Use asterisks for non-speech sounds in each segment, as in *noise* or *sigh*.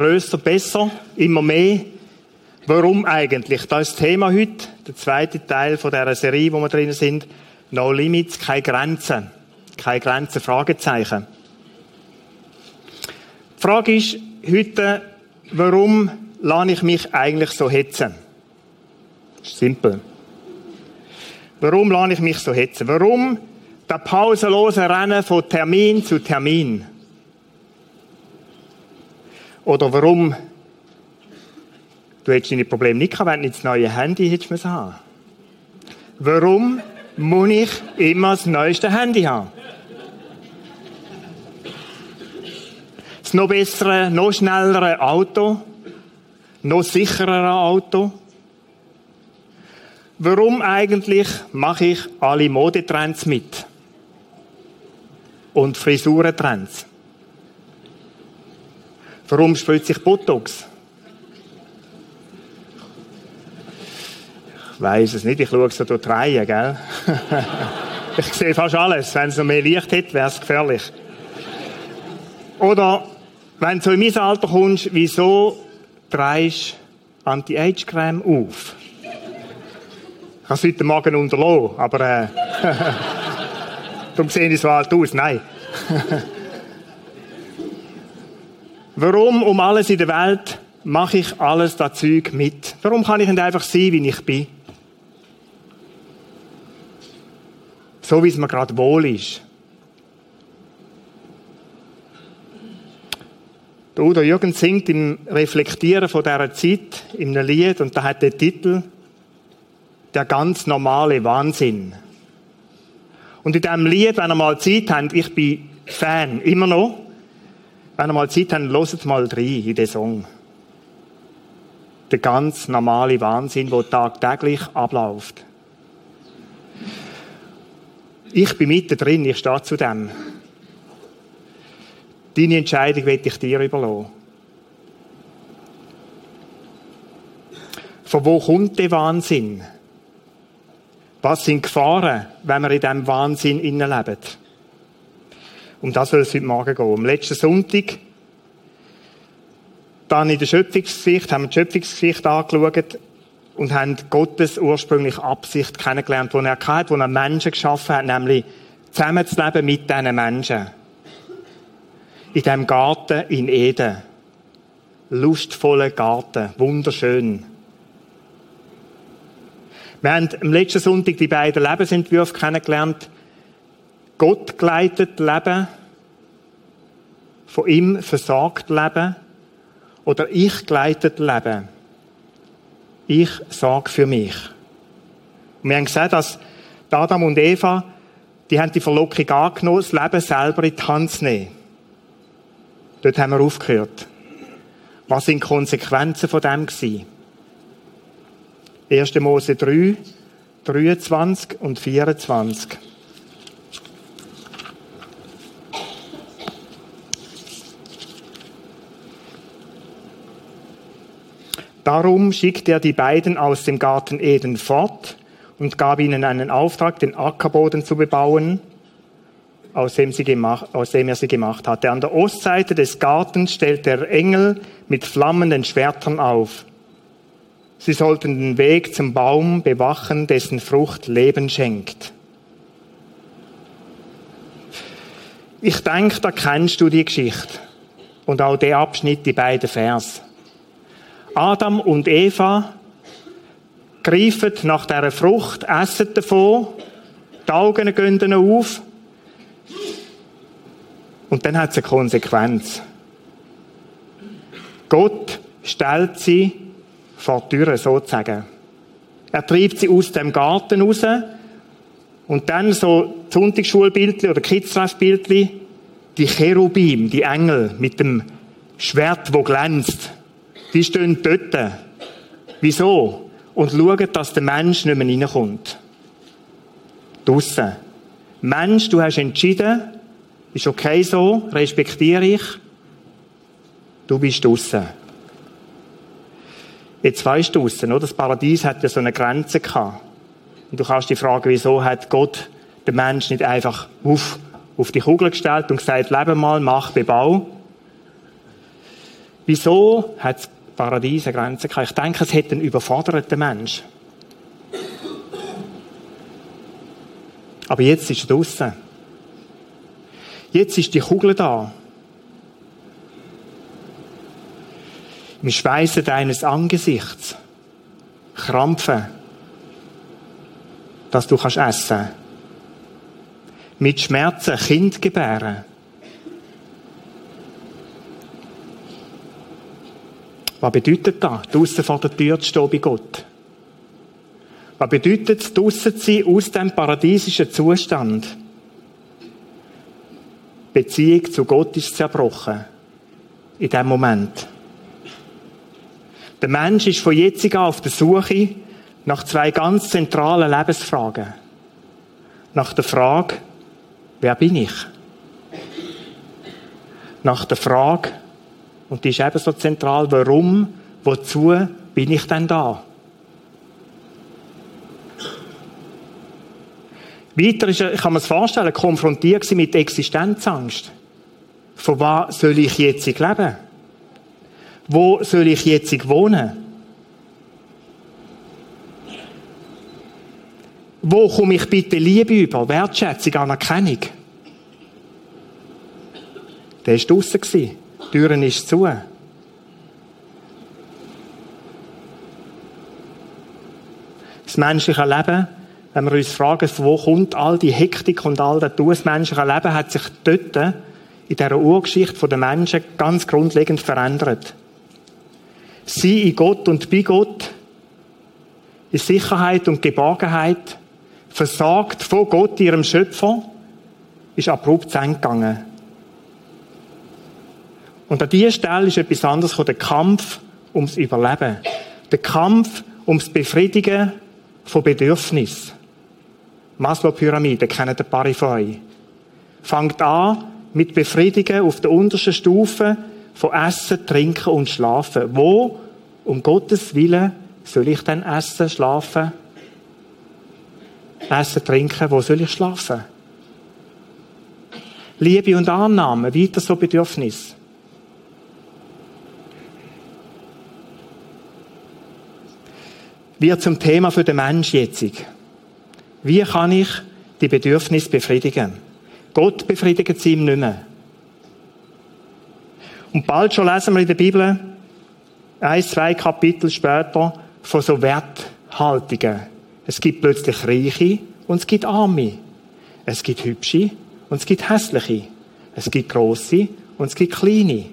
Größer, besser, immer mehr. Warum eigentlich? Das ist das Thema heute, der zweite Teil von dieser Serie, wo wir drin sind. No Limits, keine Grenzen. Keine Grenzen, Fragezeichen. Die Frage ist heute, warum lasse ich mich eigentlich so hetzen? Das simpel. Warum lasse ich mich so hetzen? Warum der pausenlose Rennen von Termin zu Termin? Oder warum du hättest deine Probleme nicht gehabt, wenn du nicht das neue Handy hättest haben? Warum muss ich immer das neueste Handy haben? Das noch bessere, noch schnellere Auto? Noch sicherere Auto? Warum eigentlich mache ich alle Modetrends mit? Und Frisurentrends? Warum spritze ich Botox? Ich weiß es nicht, ich schaue so durch die gell? *laughs* ich sehe fast alles. Wenn es noch mehr Licht hätte, wäre es gefährlich. Oder, wenn du in mein Alter kommst, wieso trägst Anti-Age-Creme auf? Ich habe es heute Morgen unterlassen, aber äh, *laughs* darum sehe ich so alt aus. Nein. *laughs* Warum um alles in der Welt mache ich alles das Zeug mit? Warum kann ich nicht einfach sein, wie ich bin? So wie es mir gerade wohl ist. Der Udo Jürgen singt im Reflektieren von dieser Zeit in einem Lied und da hat der Titel Der ganz normale Wahnsinn. Und in diesem Lied, wenn ihr mal Zeit habt, ich bin Fan, immer noch, wenn ihr mal Zeit habt, hört mal rein in den Song. Der ganz normale Wahnsinn, der tagtäglich abläuft. Ich bin mittendrin, ich stehe zu dem. Deine Entscheidung will ich dir überlassen. Von wo kommt der Wahnsinn? Was sind Gefahren, wenn wir in diesem Wahnsinn leben? Um das soll es heute Morgen gehen. Am letzten Sonntag, dann in der Schöpfungsgeschichte, haben wir die Schöpfungsgeschichte angeschaut und haben Gottes ursprüngliche Absicht kennengelernt, die er hatte, wo er Menschen geschaffen hat, nämlich zusammenzuleben mit diesen Menschen in dem Garten in Eden. Lustvoller Garten, wunderschön. Wir haben am letzten Sonntag die beiden Lebensentwürfe kennengelernt. Gott geleitet Leben, von ihm versagt Leben oder ich geleitet Leben. Ich sorge für mich. Und wir haben gesehen, dass Adam und Eva, die haben die Verlockung angenommen, das Leben selber in die Hand zu nehmen. Dort haben wir aufgehört. Was sind die Konsequenzen von dem gewesen? 1. Mose 3, 23 und 24. Darum schickte er die beiden aus dem Garten Eden fort und gab ihnen einen Auftrag, den Ackerboden zu bebauen aus dem, gemacht, aus dem er sie gemacht hatte. An der Ostseite des Gartens stellte der Engel mit flammenden Schwertern auf. Sie sollten den Weg zum Baum bewachen, dessen Frucht Leben schenkt. Ich denke, da kennst du die Geschichte. Und auch der Abschnitt, die beiden Vers. Adam und Eva greifen nach dieser Frucht, essen davon, die Augen gehen auf und dann hat es eine Konsequenz. Gott stellt sie vor die Türe, sozusagen. Er treibt sie aus dem Garten raus und dann so Sonntagsschulbildli oder Kidsref-Bildli, die Cherubim, die Engel mit dem Schwert, wo glänzt, die stehen dort. Wieso? Und schauen, dass der Mensch nicht mehr reinkommt. Draussen. Mensch, du hast entschieden, ist okay so, respektiere ich. Du bist draussen. Jetzt weißt du draussen, oder? Das Paradies hat ja so eine Grenze gehabt. Und du kannst dich fragen, wieso hat Gott den Menschen nicht einfach auf, auf die Kugel gestellt und gesagt, lebe mal, mach, bebau. Wieso hat Paradies eine Grenze gehabt? Ich denke, es hätte einen überforderten Mensch. Aber jetzt ist er draussen. Jetzt ist die Kugel da. Im Schweißen deines Angesichts. Krampfen. Dass du kannst essen. Mit Schmerzen Kind gebären. Was bedeutet das, draussen vor der Tür zu stehen bei Gott? Was bedeutet es, draussen zu sein aus dem paradiesischen Zustand? Die Beziehung zu Gott ist zerbrochen. In dem Moment. Der Mensch ist von jetzt an auf der Suche nach zwei ganz zentralen Lebensfragen. Nach der Frage, wer bin ich? Nach der Frage, und die ist ebenso zentral, warum, wozu bin ich denn da? Weiter ist kann mir das vorstellen, konfrontiert sie mit Existenzangst. Von was soll ich jetzt leben? Wo soll ich jetzt wohnen? Wo komme ich bitte Liebe über? Wertschätzung, Anerkennung? Der war draussen. Die Türen ist zu. Das menschliche Leben wenn wir uns fragen, wo kommt all die Hektik und all das das menschliche Leben, hat sich dort in dieser Urgeschichte der Menschen ganz grundlegend verändert. Sie in Gott und bei Gott, in Sicherheit und Geborgenheit, versagt von Gott, ihrem Schöpfer, ist abrupt zu Ende gegangen. Und an dieser Stelle ist etwas anderes der Kampf ums Überleben. Der Kampf ums Befriedigen von Bedürfnissen. Maslow-Pyramide, kennen von euch. Fangt an mit Befriedigen auf der untersten Stufe von Essen, Trinken und Schlafen. Wo, um Gottes Willen, soll ich denn essen, schlafen? Essen, trinken, wo soll ich schlafen? Liebe und Annahme, weiter so Bedürfnis. Wird zum Thema für den Mensch jetzt. Wie kann ich die Bedürfnisse befriedigen? Gott befriedigt sie ihm nicht mehr. Und bald schon lesen wir in der Bibel, ein, zwei Kapitel später, von so Werthaltungen. Es gibt plötzlich Reiche und es gibt Arme. Es gibt Hübsche und es gibt Hässliche. Es gibt Grosse und es gibt Kleine.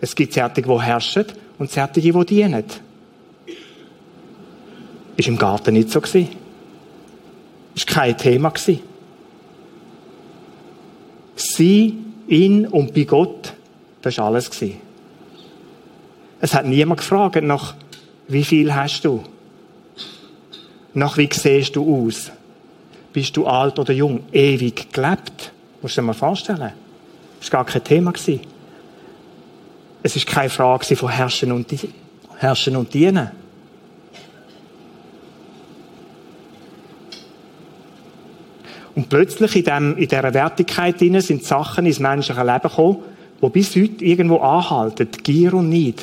Es gibt Zärtige, die herrschen und Zärtige, die dienen. Ist im Garten nicht so gewesen. War kein Thema. Sie, in und bei Gott, das war alles. Es hat niemand gefragt nach, wie viel hast du? Nach wie siehst du aus? Bist du alt oder jung? Ewig gelebt? Musst du dir mal vorstellen. Das war gar kein Thema. Es war keine Frage von Herrschen und, Herrschen und Dienen. Und plötzlich in, dem, in dieser Wertigkeit drin sind Sachen ins menschliche Leben gekommen, die bis heute irgendwo anhalten. Gier und Neid.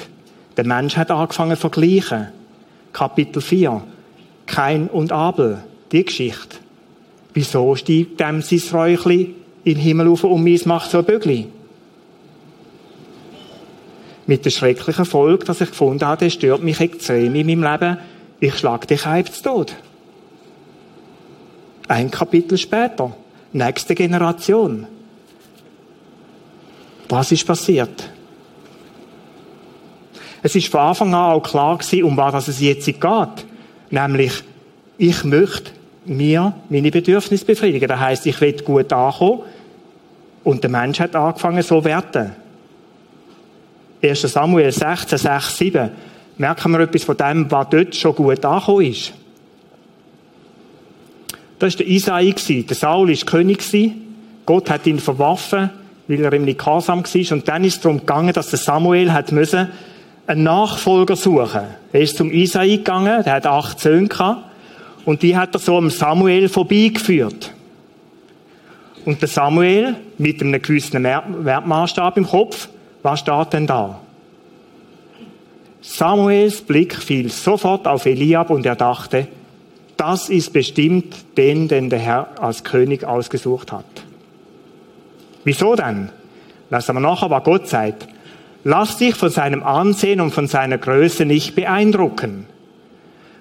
Der Mensch hat angefangen zu vergleichen. Kapitel 4. Kein und Abel. Die Geschichte. Wieso steigt dem sein Räuchli in den Himmel auf und meins macht so ein Bügli? Mit der schrecklichen Folge, dass ich gefunden habe, der stört mich extrem in meinem Leben. Ich schlag dich halb zu Tod. Ein Kapitel später. Nächste Generation. Was ist passiert? Es ist von Anfang an auch klar gewesen, um was es jetzt geht. Nämlich, ich möchte mir meine Bedürfnisse befriedigen. Das heißt, ich will gut ankommen. Und der Mensch hat angefangen, so zu werden. 1. Samuel 16, 6, 7. Merken wir etwas von dem, was dort schon gut angekommen ist. Das war der Isai. Der Saul war König. Gott hat ihn verworfen, weil er ihm nicht gehorsam war. Und dann ist es darum gegangen, dass der Samuel hat müssen einen Nachfolger suchen. Er ist zum Isai gegangen, der hat acht Söhne gehabt. Und die hat er so am Samuel vorbeigeführt. Und der Samuel, mit einem gewissen Wertmaßstab im Kopf, was steht denn da? Samuels Blick fiel sofort auf Eliab und er dachte, das ist bestimmt den, den der Herr als König ausgesucht hat. Wieso denn? Lass wir nachher, was Gott sagt. Lass dich von seinem Ansehen und von seiner Größe nicht beeindrucken.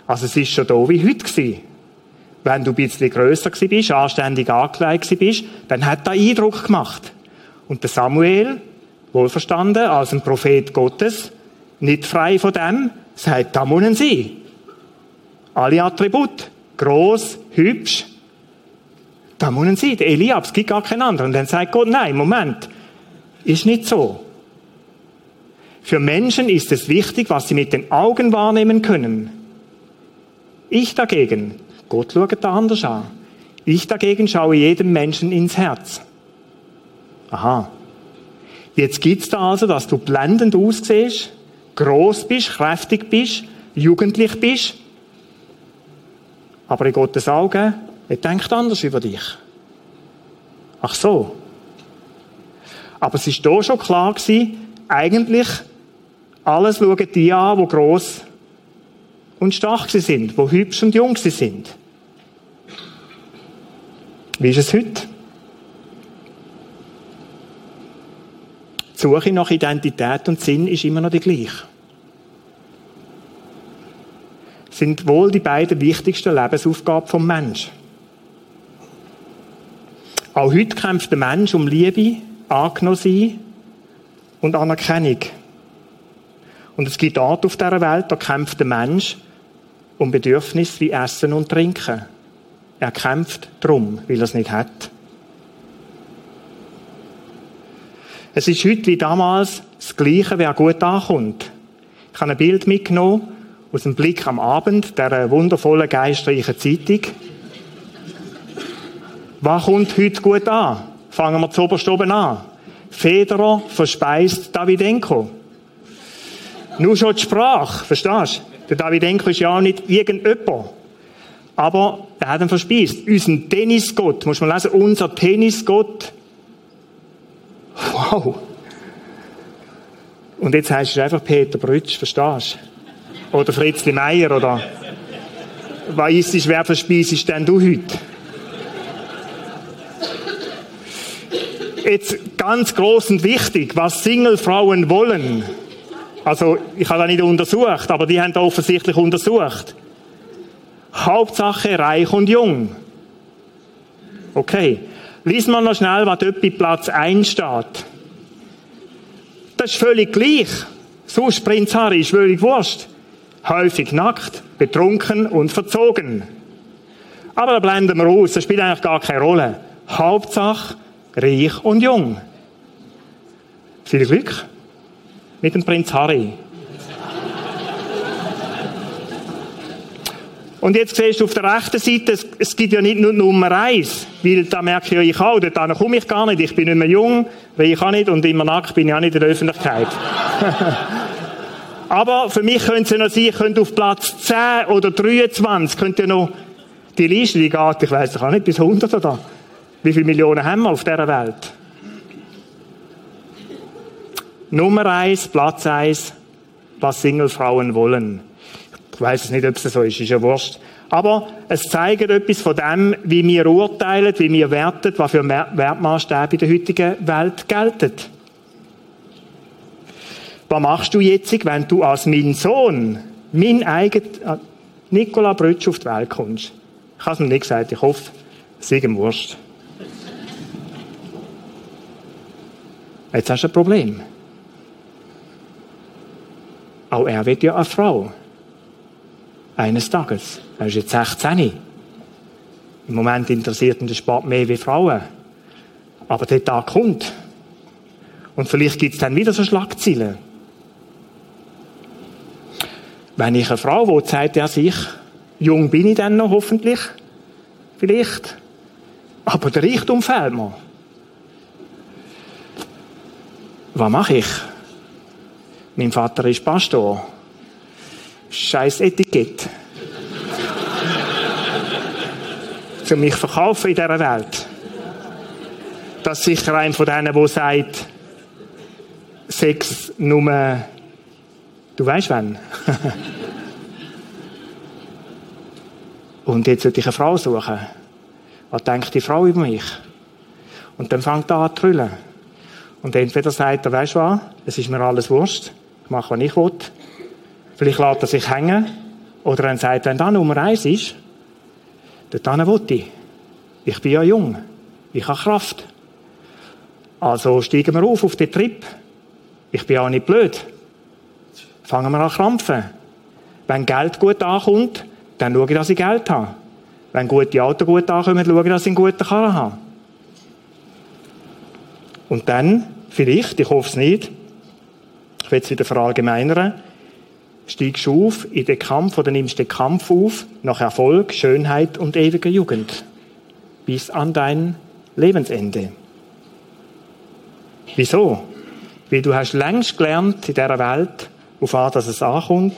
Also es ist schon da wie heute gewesen. Wenn du ein bisschen grösser bist, anständig angekleidet bist, dann hat er Eindruck gemacht. Und der Samuel, wohlverstanden, als ein Prophet Gottes, nicht frei von dem, sagt, da muss sie. Alle Attribute. Groß, hübsch. Da muss sie. Der Eliab, es gibt gar keinen anderen. Und dann sagt Gott, nein, Moment. Ist nicht so. Für Menschen ist es wichtig, was sie mit den Augen wahrnehmen können. Ich dagegen, Gott schaut da anders an. Ich dagegen schaue jedem Menschen ins Herz. Aha. Jetzt gibt's da also, dass du blendend aussiehst, groß bist, kräftig bist, jugendlich bist. Aber in Gottes Augen, er denkt anders über dich. Ach so. Aber es ist da schon klar gewesen, eigentlich alles schauen die an, die gross und stark sie sind, wo hübsch und jung sie sind. Wie ist es heute? Die Suche nach Identität und Sinn ist immer noch die gleiche. Sind wohl die beiden wichtigsten Lebensaufgaben vom Menschen. Auch heute kämpft der Mensch um Liebe, angenommen und Anerkennung. Und es gibt Orte auf dieser Welt, da kämpft der Mensch um Bedürfnisse wie Essen und Trinken. Er kämpft drum, weil er es nicht hat. Es ist heute wie damals das Gleiche, wer gut ankommt. Ich habe ein Bild mitgenommen aus dem Blick am Abend, der wundervollen, geistreichen Zeitung. Was kommt heute gut an? Fangen wir zuoberst oben an. Federer verspeist Davidenko. Nur schon die Sprache, verstehst du? Der Davidenko ist ja auch nicht irgendjemand. Aber er hat ihn verspeist. Unser Tennisgott, muss man lesen, unser Tennisgott. Wow. Und jetzt heißt es einfach Peter Brütsch, verstehst du? Oder Fritzli Meier, oder? Was es, wer verspeist denn du heute? Jetzt ganz groß und wichtig, was Singlefrauen wollen. Also, ich habe das nicht untersucht, aber die haben da offensichtlich untersucht. Hauptsache reich und jung. Okay. Lies mal noch schnell, was dort bei Platz 1 steht. Das ist völlig gleich. Sonst Prinz Harry ist völlig wurscht. Häufig nackt, betrunken und verzogen. Aber da blenden wir aus, das spielt eigentlich gar keine Rolle. Hauptsache reich und jung. Viel Glück mit dem Prinz Harry. Und jetzt siehst du auf der rechten Seite, es, gibt ja nicht nur Nummer eins, weil da merke ich ja ich auch, dort komme ich gar nicht, ich bin nicht mehr jung, weil ich auch nicht und immer nackt bin ich auch nicht in der Öffentlichkeit. *laughs* Aber für mich könnte es noch sein, könnte auf Platz 10 oder 23, könnte noch, die Liste, die geht, ich weiß auch nicht, bis 100 oder? Wie viele Millionen haben wir auf dieser Welt? Nummer eins, Platz eins, was Singlefrauen wollen. Ich weiß es nicht, ob es so ist, ist ja wurscht. Aber es zeigt etwas von dem, wie wir urteilen, wie wir werten, was für Wertmaßstäbe in der heutigen Welt gelten. Was machst du jetzt, wenn du als mein Sohn, mein eigener äh, Nikola Brütsch auf die Welt kommst? Ich habe es mir nicht gesagt, ich hoffe, es ihm wurscht. Jetzt hast du ein Problem. Auch er wird ja eine Frau. Eines Tages. Er ist jetzt 16. Im Moment interessiert ihn der Sport mehr wie Frauen. Aber der Tag kommt. Und vielleicht gibt es dann wieder so Schlagzeilen. Wenn ich eine Frau will, sagt er sich, jung bin ich dann noch hoffentlich. Vielleicht. Aber der Reichtum fehlt mir. Was mache ich? Mein Vater ist Pastor. Scheiß Etikett. *laughs* Für mich verkaufen in dieser Welt. Das ist sicher ein von denen, der sagt, Sex nur Du weißt wann. und jetzt sollte ich eine Frau suchen. Was denkt die Frau über mich? Und dann fängt er an zu trüllen. Und entweder sagt er, weißt du was, es ist mir alles Wurst, ich mache, was ich will. Vielleicht lässt er sich hängen. Oder dann sagt er, wenn da Nummer eins ist, dann will ich. Ich bin ja jung. Ich habe Kraft. Also steigen wir auf auf den Trip. Ich bin auch nicht blöd. Fangen wir an krampfen. Wenn Geld gut ankommt, dann schaue ich, dass ich Geld habe. Wenn gute Autos gut ankommen, schaue ich, dass ich einen guten Karren habe. Und dann, vielleicht, ich hoffe es nicht, ich will es wieder verallgemeinern, steigst du auf in den Kampf oder nimmst den Kampf auf nach Erfolg, Schönheit und ewiger Jugend. Bis an dein Lebensende. Wieso? Weil du hast längst gelernt in dieser Welt, auf was dass es ankommt,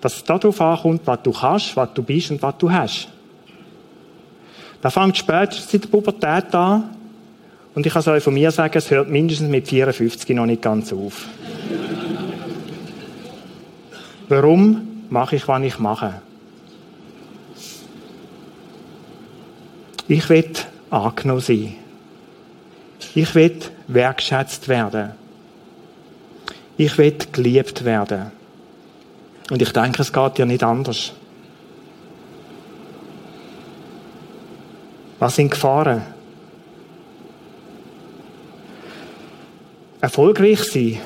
dass es darauf ankommt, was du kannst, was du bist und was du hast. Da fängt spätestens in der Pubertät an. Und ich kann es euch von mir sagen, es hört mindestens mit 54 noch nicht ganz auf. *laughs* Warum mache ich, was ich mache? Ich will angenommen sein. Ich will wertschätzt werden. Ich will geliebt werden. Und ich denke, es geht ja nicht anders. Was sind Gefahren? Erfolgreich sein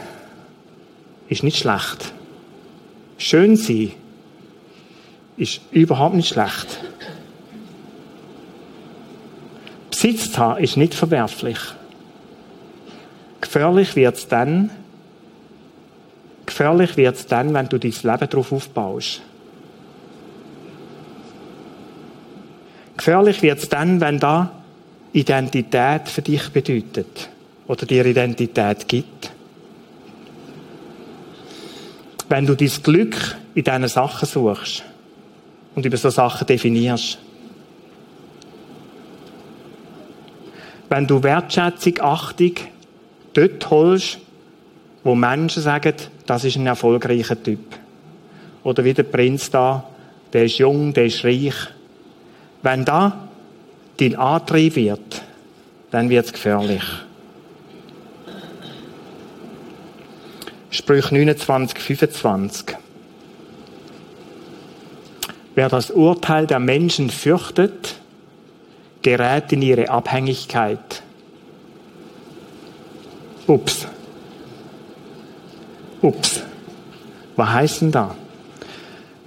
ist nicht schlecht. Schön sein ist überhaupt nicht schlecht. Besitz haben ist nicht verwerflich. Gefährlich wird es dann, gefährlich wird's dann, wenn du dein Leben darauf aufbaust. Gefährlich wird es dann, wenn da Identität für dich bedeutet oder dir Identität gibt wenn du dein Glück in diesen Sachen suchst und über so Sachen definierst. Wenn du Wertschätzung, Achtung dort holst, wo Menschen sagen, das ist ein erfolgreicher Typ. Oder wie der Prinz da, der ist jung, der ist reich. Wenn da dein Antrieb wird, dann wird es gefährlich. Sprüche 29, 25. Wer das Urteil der Menschen fürchtet, gerät in ihre Abhängigkeit. Ups. Ups. Was heißt denn da?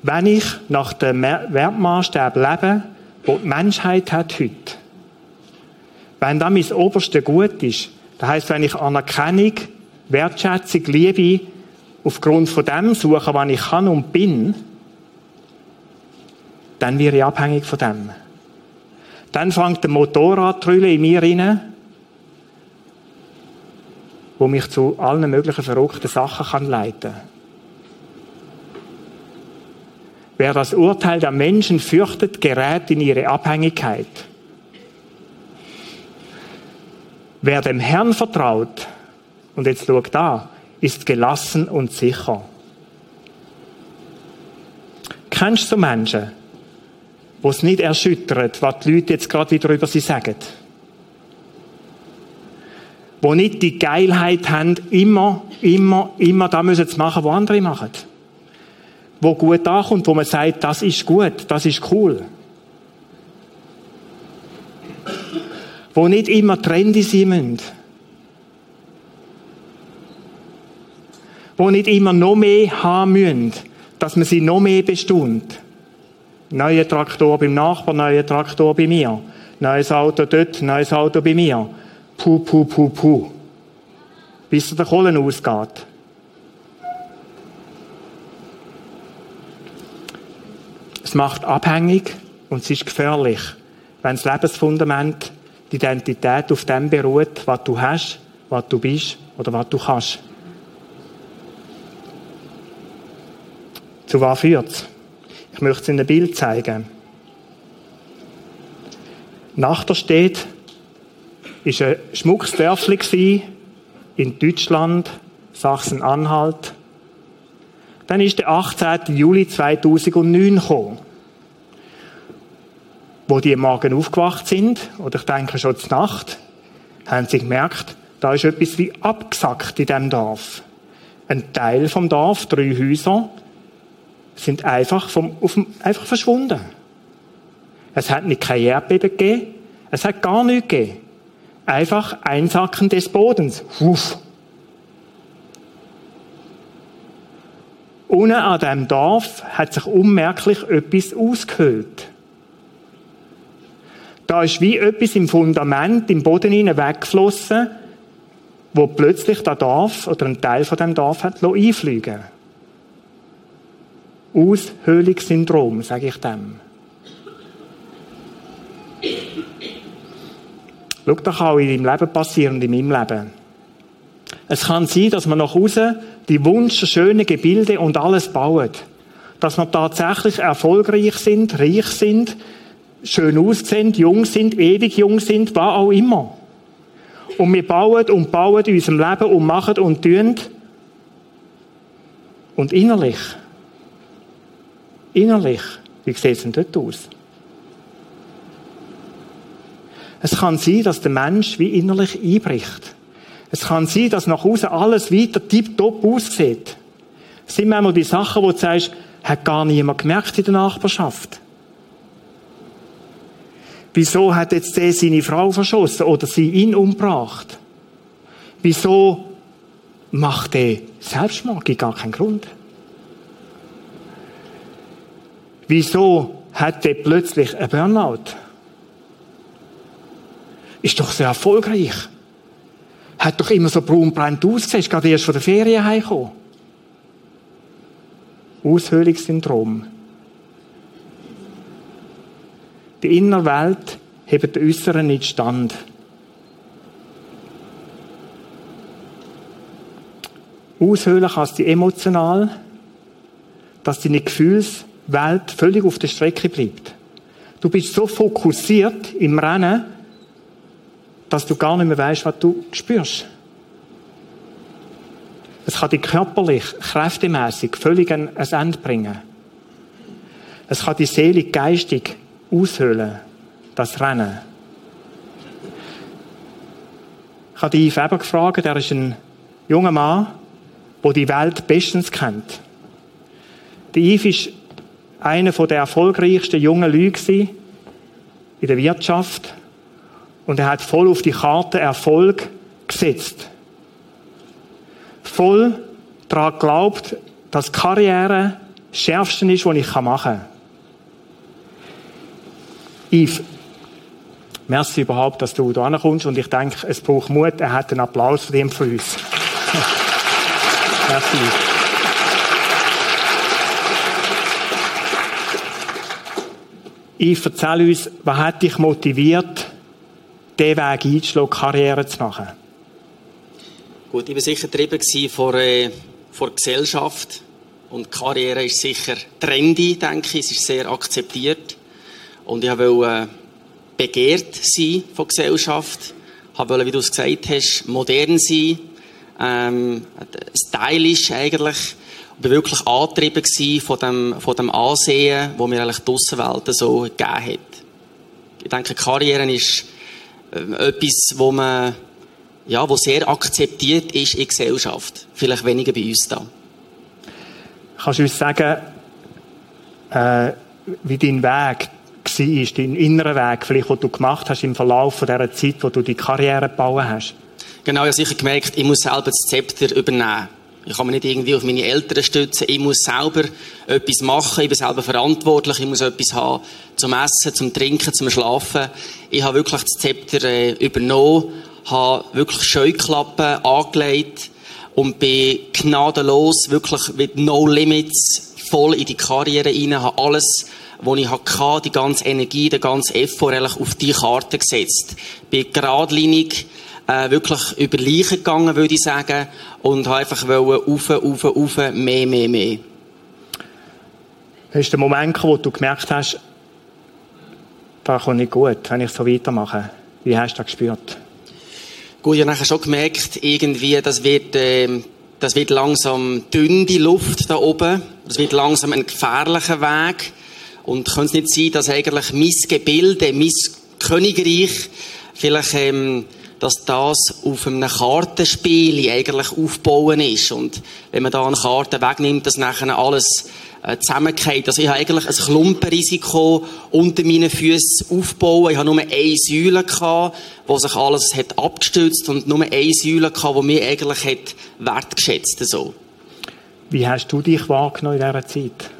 Wenn ich nach dem Wertmaßstab lebe, wo die Menschheit hat heute, wenn das mein oberste Gut ist, das heißt, wenn ich Anerkennung Wertschätzung, Liebe aufgrund von dem suchen, was ich kann und bin, dann werde ich abhängig von dem. Dann fängt der Motorradtrülle in mir rein, wo mich zu allen möglichen verrückten Sachen kann leiten Wer das Urteil der Menschen fürchtet, gerät in ihre Abhängigkeit. Wer dem Herrn vertraut, und jetzt schau da, ist gelassen und sicher. Kennst du Menschen, wo es nicht erschüttert, was die Leute jetzt gerade wieder über sie sagen? Wo nicht die Geilheit haben, immer, immer, immer da müssen sie machen, was andere machen. Wo gut ankommt, wo man sagt, das ist gut, das ist cool. Wo nicht immer trendy sein müssen wo nicht immer noch mehr haben müssen, dass man sie noch mehr bestund. Neuer Traktor beim Nachbar, neuer Traktor bei mir. Neues Auto dort, neues Auto bei mir. Puh, puh, puh, puh. Bis der Kohlen ausgeht. Es macht abhängig und es ist gefährlich, wenn das Lebensfundament, die Identität auf dem beruht, was du hast, was du bist oder was du kannst. Zu was führt's? Ich möchte es in einem Bild zeigen. Nachterstedt ist ein schmuckes Dörfli in Deutschland, Sachsen-Anhalt. Dann ist der 18. Juli 2009 gekommen. Wo die Morgen aufgewacht sind, oder ich denke schon zur Nacht, haben sie gemerkt, da ist etwas wie abgesackt in diesem Dorf. Ein Teil vom Dorf, drei Häuser, sind einfach, vom, dem, einfach verschwunden. Es hat nicht kein Erdbeben gegeben, es hat gar nichts gegeben. Einfach Einsacken des Bodens. Uff. Unten an diesem Dorf hat sich unmerklich etwas ausgehöhlt. Da ist wie etwas im Fundament, im Boden hinein weggeflossen, wo plötzlich der Dorf oder ein Teil von dem Dorf hat einfliegen Aushöhlungssyndrom, sage ich dem. Schau, das kann auch in deinem Leben passieren und in meinem Leben. Es kann sein, dass man nach Hause die Wunsch, schöne Gebilde und alles baut. Dass wir tatsächlich erfolgreich sind, reich sind, schön aussehen, jung sind, ewig jung sind, was auch immer. Und wir bauen und bauen in unserem Leben und machen und tun. Und innerlich, innerlich, wie sieht es denn dort aus? Es kann sein, dass der Mensch wie innerlich einbricht. Es kann sein, dass nach außen alles weiter tiptop aussieht. Es sind manchmal die Sachen, wo du sagst, hat gar niemand gemerkt in der Nachbarschaft. Wieso hat jetzt der seine Frau verschossen oder sie ihn umgebracht? Wieso macht er Selbstmord? Gar keinen Grund. Wieso hat er plötzlich ein Burnout? Ist doch sehr erfolgreich. Hat doch immer so braunbrennt ausgesehen, ist gerade erst von der Ferien heimgekommen. Aushöhlungssyndrom. Die innere Welt hebt den äußeren nicht stand. Aushöhlen kannst du emotional, dass deine Gefühlswelt völlig auf der Strecke bleibt. Du bist so fokussiert im Rennen, dass du gar nicht mehr weißt, was du spürst. Es kann dich körperlich, kräftemäßig völlig ein Ende bringen. Es kann die Seele geistig aushöhlen, das Rennen. Ich habe Yves Weber gefragt, er ist ein junger Mann, der die Welt bestens kennt. Der Yves war einer der erfolgreichsten jungen Leute in der Wirtschaft und er hat voll auf die Karte Erfolg gesetzt. Voll daran geglaubt, dass Karriere das Schärfste ist, was ich machen kann. Yves, merci überhaupt, dass du da kommst und ich denke, es braucht Mut. Er hat einen Applaus von ihm für uns. *laughs* merci. Yves, erzähl uns, was hat dich motiviert, diesen Weg einzuschlagen, Karriere zu machen? Gut, ich war sicher getrieben von, äh, von der Gesellschaft. Und Karriere ist sicher trendy, denke ich. Es ist sehr akzeptiert. Und ich wollte äh, begehrt sein von Gesellschaft. Ich wollte, wie du es gesagt hast, modern sein. Ähm, stylisch eigentlich. Ich war wirklich angetrieben von dem, von dem Ansehen, das mir eigentlich die Aussenwelt so gegeben hat. Ich denke, Karriere ist etwas, wo man, ja, wo sehr akzeptiert ist in der Gesellschaft. Vielleicht weniger bei uns da. Kannst du uns sagen, äh, wie dein Weg war, dein innerer Weg, vielleicht, den du gemacht hast im Verlauf dieser Zeit, wo du die Karriere gebaut hast? Genau, ich habe sicher gemerkt, ich muss selber das Zepter übernehmen. Ich kann mich nicht irgendwie auf meine Eltern stützen. Ich muss selber etwas machen. Ich bin selber verantwortlich. Ich muss etwas haben zum Essen, zum Trinken, zum Schlafen. Ich habe wirklich das Zepter äh, übernommen, habe wirklich Scheuklappen angelegt und bin gnadenlos, wirklich mit No Limits, voll in die Karriere rein, habe alles was ich hatte, die ganze Energie, den ganzen Effort auf die Karte gesetzt. Bin geradlinig äh, wirklich über Leichen gegangen, würde ich sagen, und habe einfach wollen, auf, auf, auf, mehr, mehr, mehr. Hast du den Moment wo du gemerkt hast, da kommt nicht gut, wenn ich so weitermache? Wie hast du das gespürt? Gut, ich habe nachher schon gemerkt, irgendwie, das wird, äh, das wird langsam dünn, die Luft da oben. Das wird langsam ein gefährlicher Weg. Und könnte es nicht sein, dass eigentlich mein Gebilde, mein Königreich, vielleicht, ähm, dass das auf einem Kartenspiel eigentlich aufbauen ist. Und wenn man da eine Karte wegnimmt, dass nachher alles äh, zusammengeht. Also ich habe eigentlich ein Klumpenrisiko unter meinen Füßen aufbauen. Ich habe nur eine Säule gehabt, wo sich alles hat abgestützt und nur eine Säule gehabt, die mich eigentlich hat wertgeschätzt so. Wie hast du dich wahrgenommen in dieser Zeit?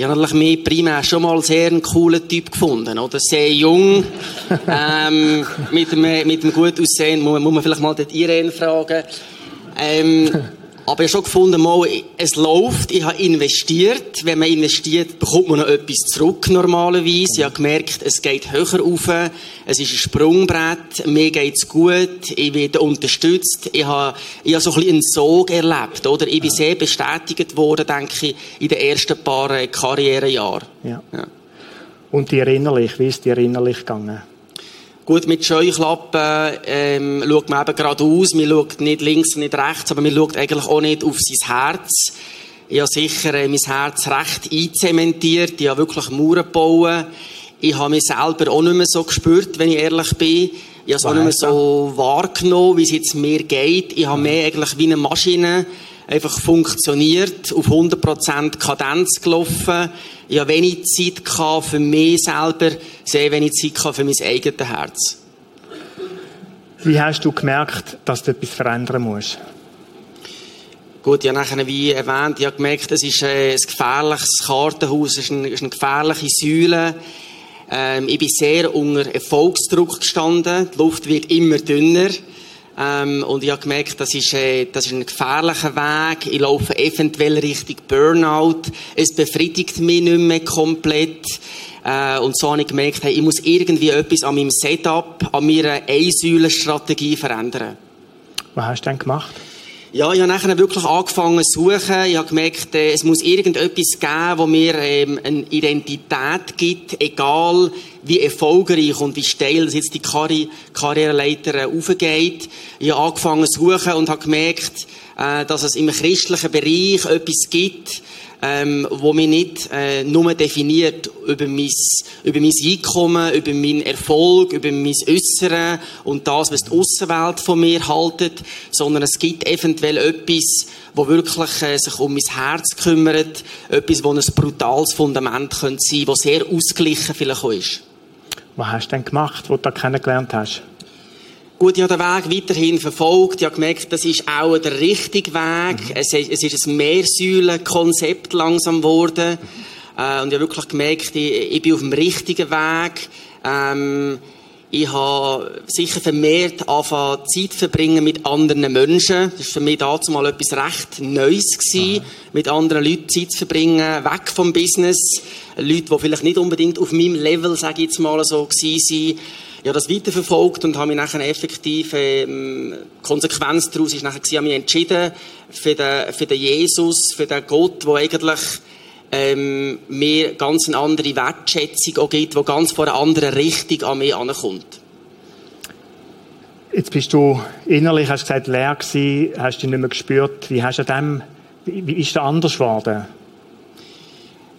Ich habe natürlich mich primär schon mal sehr einen coolen Typ gefunden, oder? Sehr jung, *laughs* ähm, mit einem, mit einem gut Aussehen, muss, muss man vielleicht mal dort Irene fragen. Ähm, aber ich habe schon gefunden, mal, es läuft, ich habe investiert. Wenn man investiert, bekommt man noch etwas zurück normalerweise. Ich habe gemerkt, es geht höher auf, es ist ein Sprungbrett, mir geht's gut, ich werde unterstützt. Ich habe, ich habe so ein bisschen einen Sog erlebt, oder? Ich bin sehr bestätigt worden, denke ich, in den ersten paar äh, Karrierejahren. Ja. ja. Und die innerlich, wie ist die innerlich gegangen? Gut, mit Scheuklappen ähm, schaut man eben geradeaus, man schaut nicht links nicht rechts, aber man schaut eigentlich auch nicht auf sein Herz. Ich habe sicher äh, mein Herz recht einzementiert, ich habe wirklich Mauern gebaut. Ich habe mich selber auch nicht mehr so gespürt, wenn ich ehrlich bin. Ich habe es auch nicht mehr so wahrgenommen, wie es jetzt mir geht. Ich habe mehr eigentlich wie eine Maschine einfach funktioniert, auf 100% Kadenz gelaufen. Ich hatte wenig Zeit für mich selber, sehr wenig Zeit für mein eigenes Herz. Wie hast du gemerkt, dass du etwas verändern musst? Gut, habe nachher, wie erwähnt, ich habe gemerkt, es ist ein gefährliches Kartenhaus, es ist eine, ist eine gefährliche Säule. Ähm, ich bin sehr unter Erfolgsdruck gestanden. Die Luft wird immer dünner. Ähm, und ich habe gemerkt, das ist, äh, das ist ein gefährlicher Weg. Ich laufe eventuell Richtung Burnout. Es befriedigt mich nicht mehr komplett. Äh, und so habe ich gemerkt, hey, ich muss irgendwie etwas an meinem Setup, an meiner Einsäulenstrategie verändern. Was hast du denn gemacht? Ja, ich habe nachher wirklich angefangen zu suchen. Ich habe gemerkt, äh, es muss irgendetwas geben, wo mir ähm, eine Identität gibt, egal wie erfolgreich und wie steil jetzt die Karri Karriereleiter äh, aufgeht. Ich habe angefangen zu suchen und habe gemerkt, äh, dass es im christlichen Bereich etwas gibt, ähm, wo mich nicht äh, nur definiert über mein, über mein Einkommen, über meinen Erfolg, über mein Äußere und das, was die Außenwelt von mir haltet, sondern es gibt eventuell etwas, wo wirklich äh, sich um mein Herz kümmert, etwas, wo ein brutales Fundament könnte sein, wo sehr ausgeglichen vielleicht auch ist. Was hast du denn gemacht, wo du da kennengelernt hast? Gut, ich habe den Weg weiterhin verfolgt. Ich habe gemerkt, das ist auch der richtige Weg. Mhm. Es, es, ist ein Mehrsäulen-Konzept langsam geworden. Äh, und ich habe wirklich gemerkt, ich, ich bin auf dem richtigen Weg. Ähm, ich habe sicher vermehrt angefangen, Zeit zu verbringen mit anderen Menschen. Das war für mich dazu mal etwas recht Neues gewesen, mit anderen Leuten Zeit zu verbringen, weg vom Business. Leute, die vielleicht nicht unbedingt auf meinem Level, sage ich jetzt mal so, gewesen ich habe das weiterverfolgt und habe mich nachher effektiv, ähm, Konsequenz daraus ist nachher, ich habe mich entschieden für den, für den Jesus, für den Gott, der eigentlich ähm, mir ganz eine andere Wertschätzung auch gibt, die ganz vor einer anderen Richtung an mich ankommt. Jetzt bist du innerlich, hast gesagt, leer gewesen, hast dich nicht mehr gespürt. Wie hast du dem, wie, wie ist das anders geworden?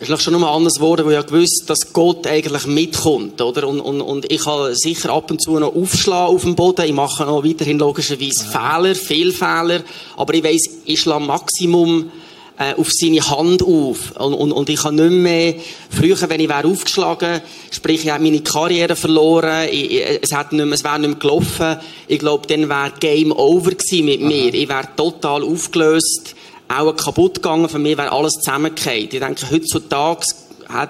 Ist vielleicht schon nochmal anders geworden, weil ich gewusst dass Gott eigentlich mitkommt, oder? Und, und, und ich kann sicher ab und zu noch aufschlagen auf dem Boden. Ich mache noch weiterhin logischerweise ja. Fehler, Fehlfehler. Aber ich weiss, ich schlage Maximum äh, auf seine Hand auf. Und, und, und ich kann nicht mehr, früher, wenn ich wäre aufgeschlagen, sprich, ich habe meine Karriere verloren, ich, ich, es, hat nicht mehr, es wäre nicht mehr gelaufen. Ich glaube, dann wäre Game over gewesen mit Aha. mir. Ich wäre total aufgelöst auch kaputt gegangen. Für mich wäre alles zusammengefallen. Ich denke, heutzutage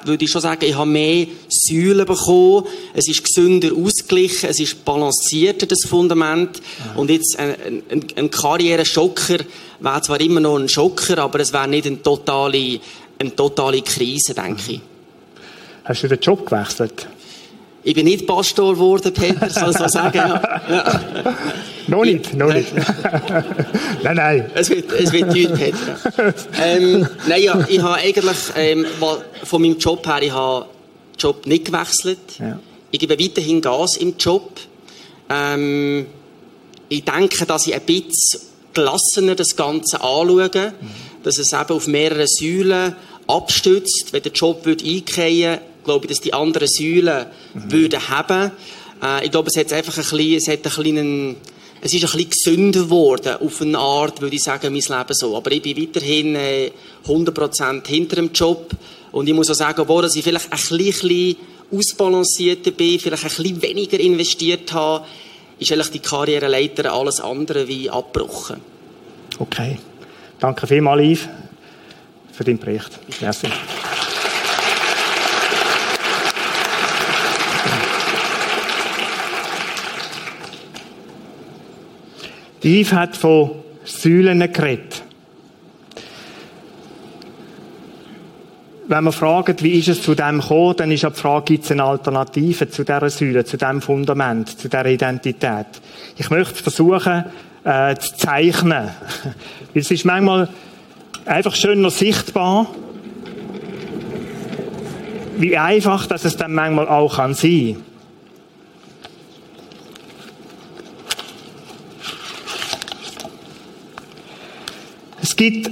würde ich schon sagen, ich habe mehr Säulen bekommen. Es ist gesünder ausgeglichen, es ist balancierter, das Fundament. Ja. Und jetzt ein, ein, ein Karriereschocker wäre zwar immer noch ein Schocker, aber es wäre nicht eine totale, eine totale Krise, denke ich. Hast du den Job gewechselt? Ich bin nicht Pastor geworden, Peter, soll ich so sagen. Ja. ja. noch nicht, noch nicht. *laughs* nein, nein. Es wird, es wird teuer, Peter. Ähm, nein, ja, ich habe eigentlich ähm, von meinem Job her, ich habe den Job nicht gewechselt. Ja. Ich gebe weiterhin Gas im Job. Ähm, ich denke, dass ich ein bisschen gelassener das Ganze anschauen, dass es eben auf mehreren Säulen abstützt. Wenn der Job würde eingehen glaube ich, dass die anderen Säulen mhm. würden haben. Äh, ich glaube, es hat einfach ein bisschen, es hat einen kleinen, es ist ein bisschen gesünder geworden, auf eine Art, würde ich sagen, mein Leben so. Aber ich bin weiterhin äh, 100% hinter dem Job. Und ich muss auch sagen, obwohl ich vielleicht ein bisschen ausbalancierter bin, vielleicht ein bisschen weniger investiert habe, ist eigentlich die Karriereleiter alles andere wie abgebrochen. Okay. Danke vielmals, Yves, für deinen Bericht. Merci. Yves hat von Säulen geredet. Wenn man fragt, wie ist es zu dem gekommen, dann ist ja die Frage, gibt es eine Alternative zu dieser Säule, zu diesem Fundament, zu dieser Identität? Ich möchte versuchen, äh, zu zeichnen. *laughs* Weil es ist manchmal einfach schöner sichtbar, wie einfach dass es dann manchmal auch sein kann. Gibt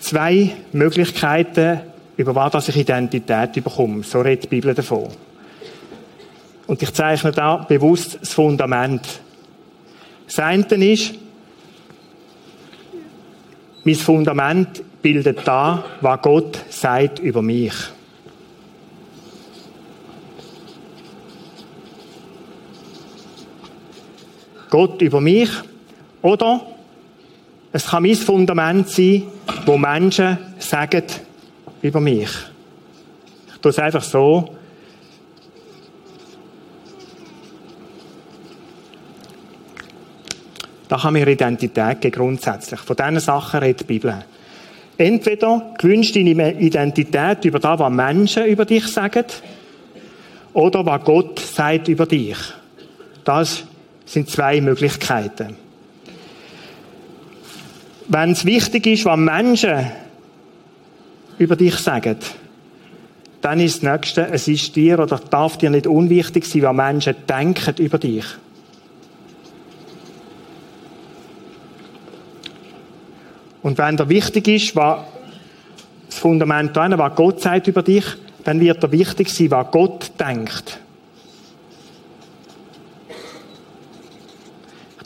zwei Möglichkeiten, über was ich Identität bekomme. So redet die Bibel davon. Und ich zeichne da bewusst das Fundament. Das eine ist, mein Fundament bildet da, was Gott sagt über mich. Gott über mich oder es kann mein Fundament sein, wo Menschen sagen über mich. Ich tue es einfach so. Da kann mir Identität geben, grundsätzlich. Von diesen Sachen redet die Bibel. Entweder gewünscht deine Identität über das, was Menschen über dich sagen, oder was Gott sagt über dich. Das sind zwei Möglichkeiten wenn es wichtig ist, was Menschen über dich sagen, dann ist das Nächste, es ist dir oder darf dir nicht unwichtig sein, was Menschen denken über dich. Und wenn dir wichtig ist, was das Fundament da, was Gott sagt über dich, dann wird dir wichtig sein, was Gott denkt.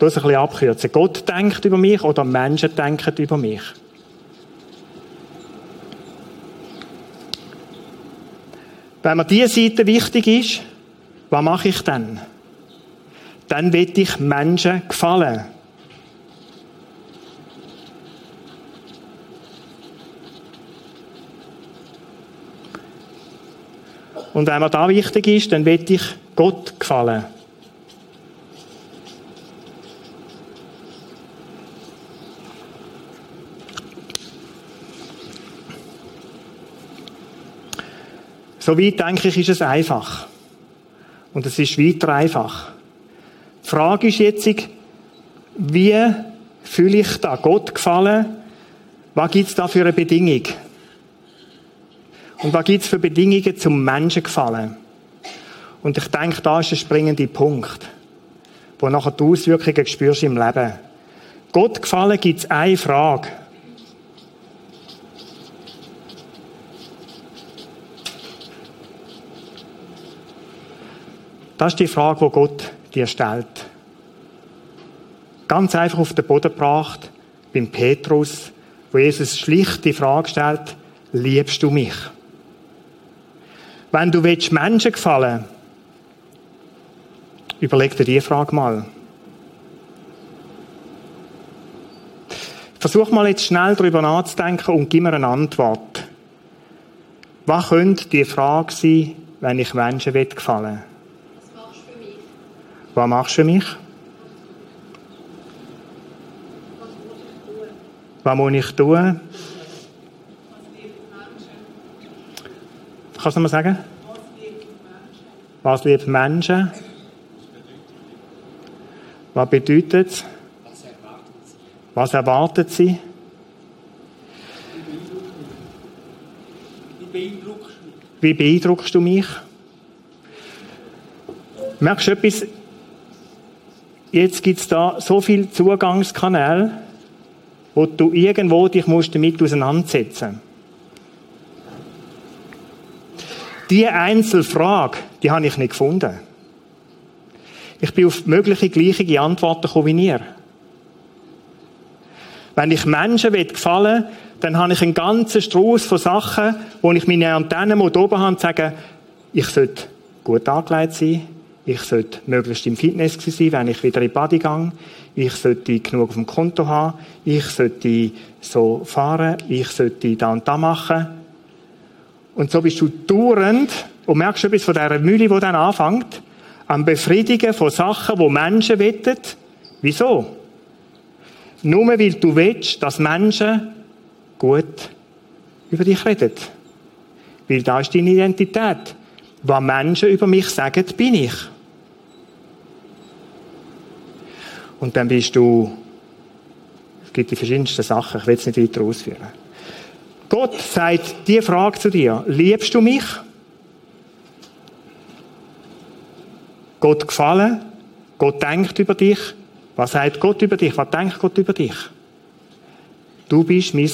Es ein bisschen abkürzen. Gott denkt über mich oder Menschen denken über mich. Wenn mir diese Seite wichtig ist, was mache ich dann? Dann will ich Menschen gefallen. Und wenn mir da wichtig ist, dann will ich Gott gefallen. So weit, denke ich, ist es einfach. Und es ist weiter einfach. Die Frage ist jetzt, wie fühle ich da Gott gefallen? Was gibt es da für eine Bedingung? Und was gibt es für Bedingungen zum Menschen gefallen? Und ich denke, da ist der springende Punkt, wo nachher die Auswirkungen spürst im Leben. Gott gefallen gibt es eine Frage. Das ist die Frage, die Gott dir stellt. Ganz einfach auf den Boden gebracht, beim Petrus, wo Jesus schlicht die Frage stellt, liebst du mich? Wenn du willst, Menschen gefallen überleg dir diese Frage mal. Versuch mal jetzt schnell darüber nachzudenken und gib mir eine Antwort. Was könnte die Frage sein, wenn ich Menschen gefallen will? Was machst du für mich? Was muss ich tun? Kannst du noch mal sagen? Was liebt Menschen? Was bedeutet es? Was erwartet sie? Wie beeindruckst du mich? Merkst du etwas? Jetzt gibt es da so viele Zugangskanäle wo du irgendwo dich musst damit auseinandersetzen Die Einzelfrage, die habe ich nicht gefunden. Ich bin auf mögliche gleiche Antworten gekommen wie ihr. Wenn ich Menschen gefallen will, dann habe ich einen ganzen Strauß von Sachen, wo ich meine Antennen oben habe und sage, ich sollte gut angelegt sein, ich sollte möglichst im Fitness sein, wenn ich wieder in die Body gehe, ich sollte genug auf dem Konto haben, ich sollte so fahren, ich sollte da und da machen. Und so bist du dauernd und merkst etwas von dieser Mühle, die dann anfängt, am Befriedigen von Sachen, wo Menschen wettet. Wieso? Nur weil du willst, dass Menschen gut über dich reden. Weil da ist deine Identität. Was Menschen über mich sagen, bin ich. Und dann bist du, es gibt die verschiedensten Sachen, ich will es nicht weiter ausführen. Gott sagt die Frage zu dir, liebst du mich? Gott gefallen? Gott denkt über dich? Was sagt Gott über dich? Was denkt Gott über dich? Du bist mein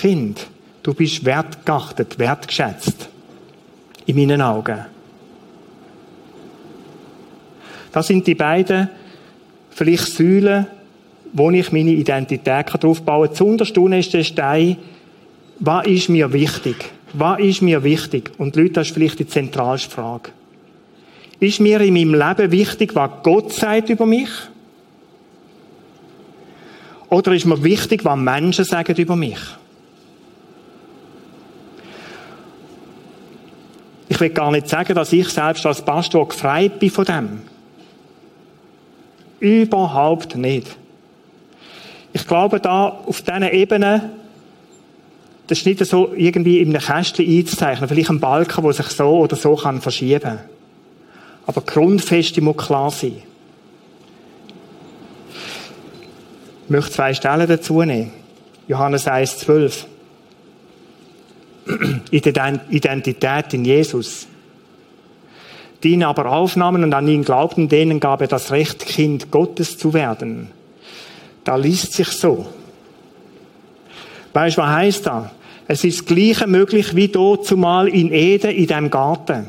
Kind. Du bist wertgeachtet, wertgeschätzt. In meinen Augen. Das sind die beiden, vielleicht Säulen, wo ich meine Identität drauf bauen kann. Zuunterst ist der Stein, was ist mir wichtig? Was ist mir wichtig? Und Leute, das ist vielleicht die zentralste Frage. Ist mir in meinem Leben wichtig, was Gott sagt über mich? Oder ist mir wichtig, was Menschen sagen über mich? Ich will gar nicht sagen, dass ich selbst als Pastor gefreit bin von dem. Überhaupt nicht. Ich glaube, da auf diesen Ebene, das ist nicht so irgendwie in einem Kästchen einzuzeichnen, vielleicht ein Balken, der sich so oder so kann verschieben kann. Aber Grundfeste muss klar sein. Ich möchte zwei Stellen dazu nehmen. Johannes 1, 12. Identität in Jesus. Die ihn aber aufnahmen und an ihn glaubten, denen gab er das Recht, Kind Gottes zu werden. Da liest sich so. Weißt du, was heißt da? Es ist das Gleiche möglich wie dort zumal in Eden, in dem Garten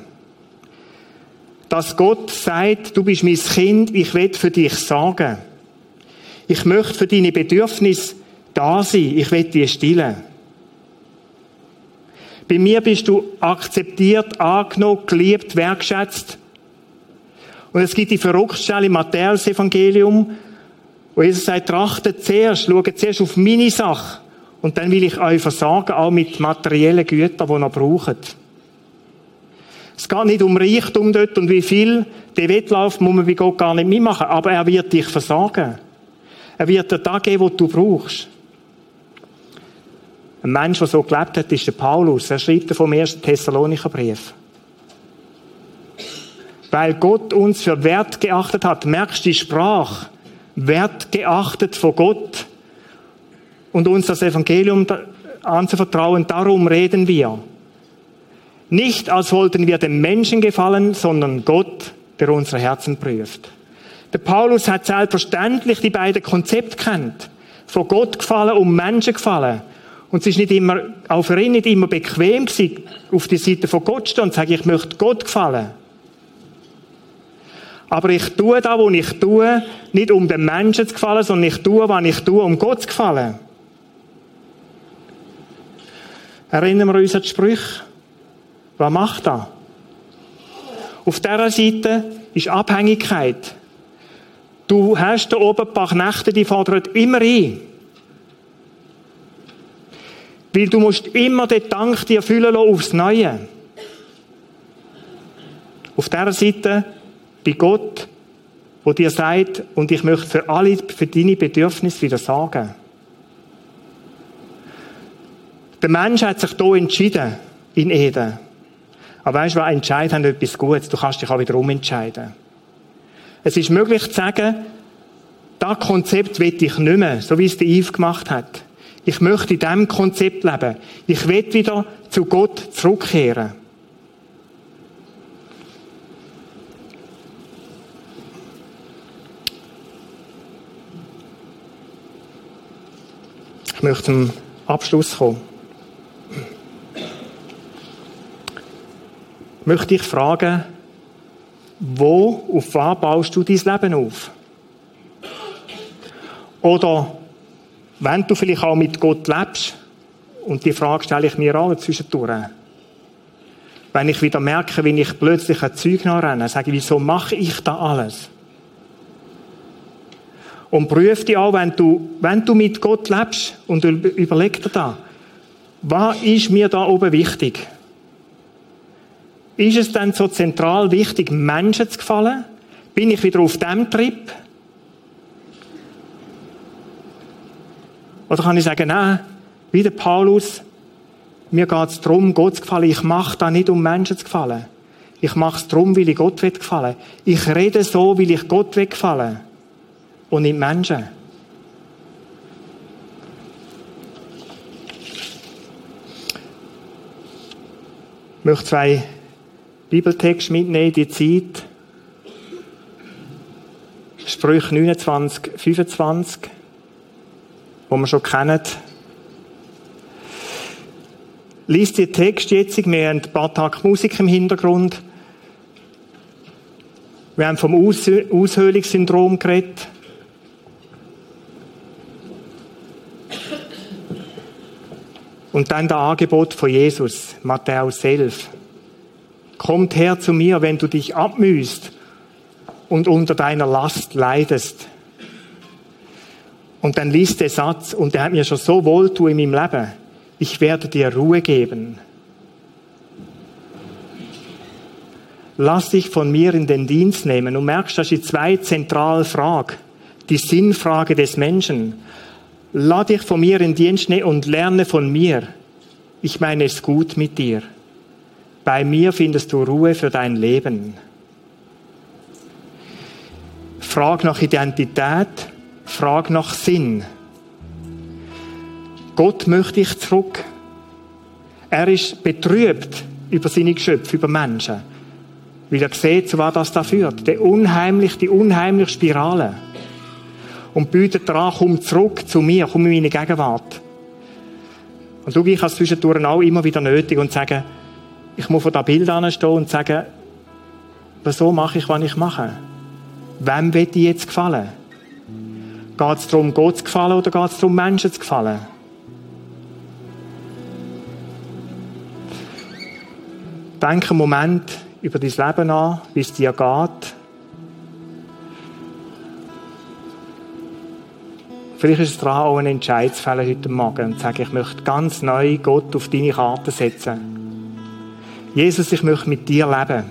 dass Gott sagt, du bist mein Kind, ich will für dich sorgen. Ich möchte für deine Bedürfnisse da sein, ich will die stillen. Bei mir bist du akzeptiert, angenommen, geliebt, wertschätzt. Und es gibt die verrückte Stelle im Matthäus-Evangelium, wo Jesus sagt, trachtet zuerst, schaut zuerst auf meine Sache. Und dann will ich euch versorgen, auch mit materiellen Gütern, die ihr braucht. Es geht nicht um Reichtum dort und wie viel. Den Wettlauf muss man bei Gott gar nicht mitmachen. Aber er wird dich versorgen. Er wird dir da geben, was du brauchst. Ein Mensch, der so gelebt hat, ist der Paulus. Er schreibt vom ersten Thessalonicher Brief. Weil Gott uns für wert geachtet hat. Merkst du die Sprache? Wert geachtet von Gott. Und uns das Evangelium anzuvertrauen. Darum reden wir. Nicht als wollten wir dem Menschen gefallen, sondern Gott, der unsere Herzen prüft. Der Paulus hat selbstverständlich die beiden Konzepte kennt. Von Gott gefallen und Menschen gefallen. Und es ist nicht immer, auch für ihn nicht immer bequem gewesen, auf die Seite von Gott zu stehen und zu sagen, ich möchte Gott gefallen. Aber ich tue da, wo ich tue, nicht um den Menschen zu gefallen, sondern ich tue, was ich tue, um Gott zu gefallen. Erinnern wir uns an die Sprüche. Was macht er? Auf dieser Seite ist Abhängigkeit. Du hast da oben ein paar Knechte, die fordern immer ein. Weil du musst immer den Dank dir füllen lassen aufs Neue. Auf dieser Seite bei Gott, wo dir sagt, und ich möchte für alle, für deine Bedürfnisse wieder sagen. Der Mensch hat sich hier entschieden, in Eden. Aber weißt du, was Entscheid haben etwas Gutes. Du kannst dich auch wieder umentscheiden. Es ist möglich zu sagen, das Konzept will ich nicht mehr, so wie es der Yves gemacht hat. Ich möchte in diesem Konzept leben. Ich will wieder zu Gott zurückkehren. Ich möchte zum Abschluss kommen. Ich möchte dich fragen, wo, auf was baust du dein Leben auf? Oder wenn du vielleicht auch mit Gott lebst, und die Frage stelle ich mir auch zwischendurch, wenn ich wieder merke, wenn ich plötzlich ein Zeug nachrenne, sage ich, wieso mache ich da alles? Und prüf dich auch, wenn du, wenn du mit Gott lebst und überleg dir da, was ist mir da oben wichtig? Ist es denn so zentral wichtig, Menschen zu gefallen? Bin ich wieder auf dem Trip? Oder kann ich sagen, nein, wie der Paulus, mir geht es darum, Gott zu gefallen. Ich mache da nicht, um Menschen zu gefallen. Ich mache es darum, weil ich Gott will gefallen. Ich rede so, weil ich Gott will gefallen. Und nicht Menschen. Ich möchte zwei Bibeltexte mitnehmen, die Zeit. Sprüche 29, 25, wo wir schon kennen. Lies die Text jetzt, wir haben ein paar Tage Musik im Hintergrund. Wir haben vom Aus Aushöhlungssyndrom geredet. Und dann das Angebot von Jesus, Matthäus 11. Kommt her zu mir, wenn du dich abmühst und unter deiner Last leidest. Und dann liest der Satz, und der hat mir schon so wohltun in meinem Leben. Ich werde dir Ruhe geben. Lass dich von mir in den Dienst nehmen. Du merkst, das ist die zwei zentrale Frage. Die Sinnfrage des Menschen. Lass dich von mir in den Dienst nehmen und lerne von mir. Ich meine es gut mit dir. Bei mir findest du Ruhe für dein Leben. Frag nach Identität, frag nach Sinn. Gott möchte dich zurück. Er ist betrübt über seine Geschöpfe, über Menschen. Weil er sieht, zu was das da führt. Die unheimliche, die unheimliche Spirale. Und bietet daran, komm zurück zu mir, komm in meine Gegenwart. Und du, ich habe es zwischendurch auch immer wieder nötig und sagen, ich muss vor da Bild anstehen und sagen, wieso mache ich, was ich mache? Wem will ich jetzt gefallen? Geht es darum, Gott zu gefallen oder geht es darum, Menschen zu gefallen? Denk einen Moment über dein Leben an, wie es dir geht. Vielleicht ist es dran, auch einen Entscheid zu fällen heute Morgen und zu sagen, ich möchte ganz neu Gott auf deine Karte setzen. Jesus, ich möchte mit dir leben.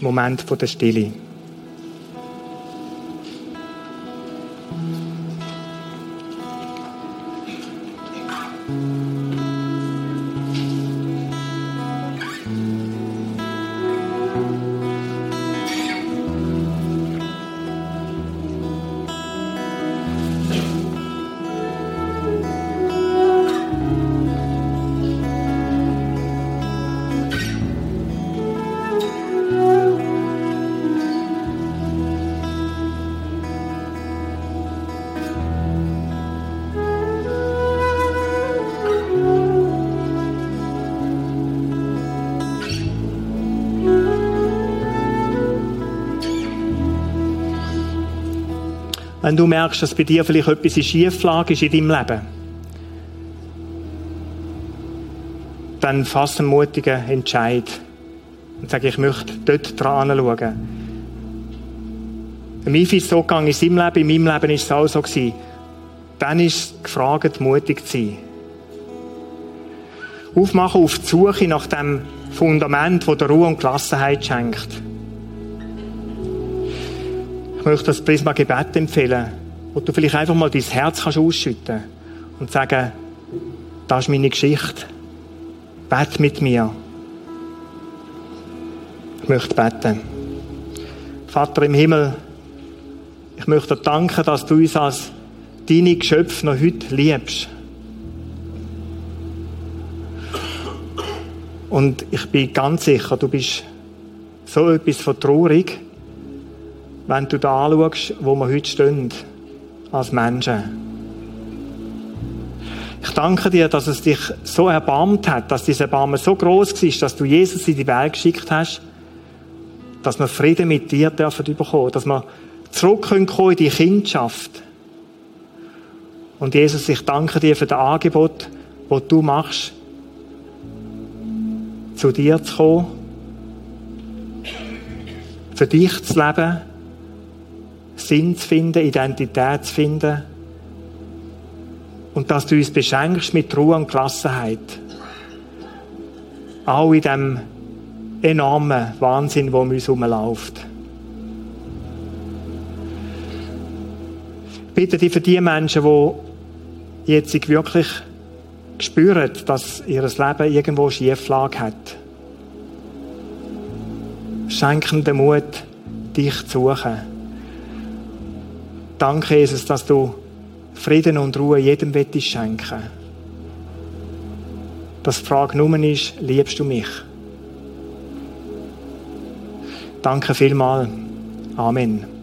Moment der Stille. Wenn du merkst, dass bei dir vielleicht etwas in Schieflage ist in deinem Leben, dann fass einen mutigen Entscheid und sag, ich möchte dort dran schauen. Im Ifi ist so gegangen in seinem Leben, in meinem Leben ist es auch so gewesen. Dann ist es gefragt, mutig zu sein. Aufmachen auf die Suche nach dem Fundament, das der Ruhe und Gelassenheit schenkt. Ich möchte das Prisma Gebet empfehlen, wo du vielleicht einfach mal dein Herz kannst ausschütten und sagen, das ist meine Geschichte. Bet mit mir. Ich möchte beten. Vater im Himmel, ich möchte dir danken, dass du uns als deine Geschöpfe noch heute liebst. Und ich bin ganz sicher, du bist so etwas von traurig, wenn du da anschaust, wo wir heute stehen, als Menschen. Ich danke dir, dass es dich so erbarmt hat, dass dieser Erbarmen so groß war, dass du Jesus in die Welt geschickt hast, dass wir Frieden mit dir dürfen bekommen, dass wir zurückkommen können in die Kindschaft. Und Jesus, ich danke dir für das Angebot, das du machst, zu dir zu kommen, für dich zu leben, Sinn zu finden, Identität zu finden und dass du uns beschenkst mit Ruhe und Gelassenheit. Auch in dem enormen Wahnsinn, der um uns herumläuft. Ich bitte dich für die Menschen, die jetzt wirklich spüren, dass ihr Leben irgendwo Schieflage hat. Schenken den Mut, dich zu suchen. Danke, Jesus, dass du Frieden und Ruhe jedem Wettis schenken. Dass die Frage nur ist, liebst du mich? Danke vielmals. Amen.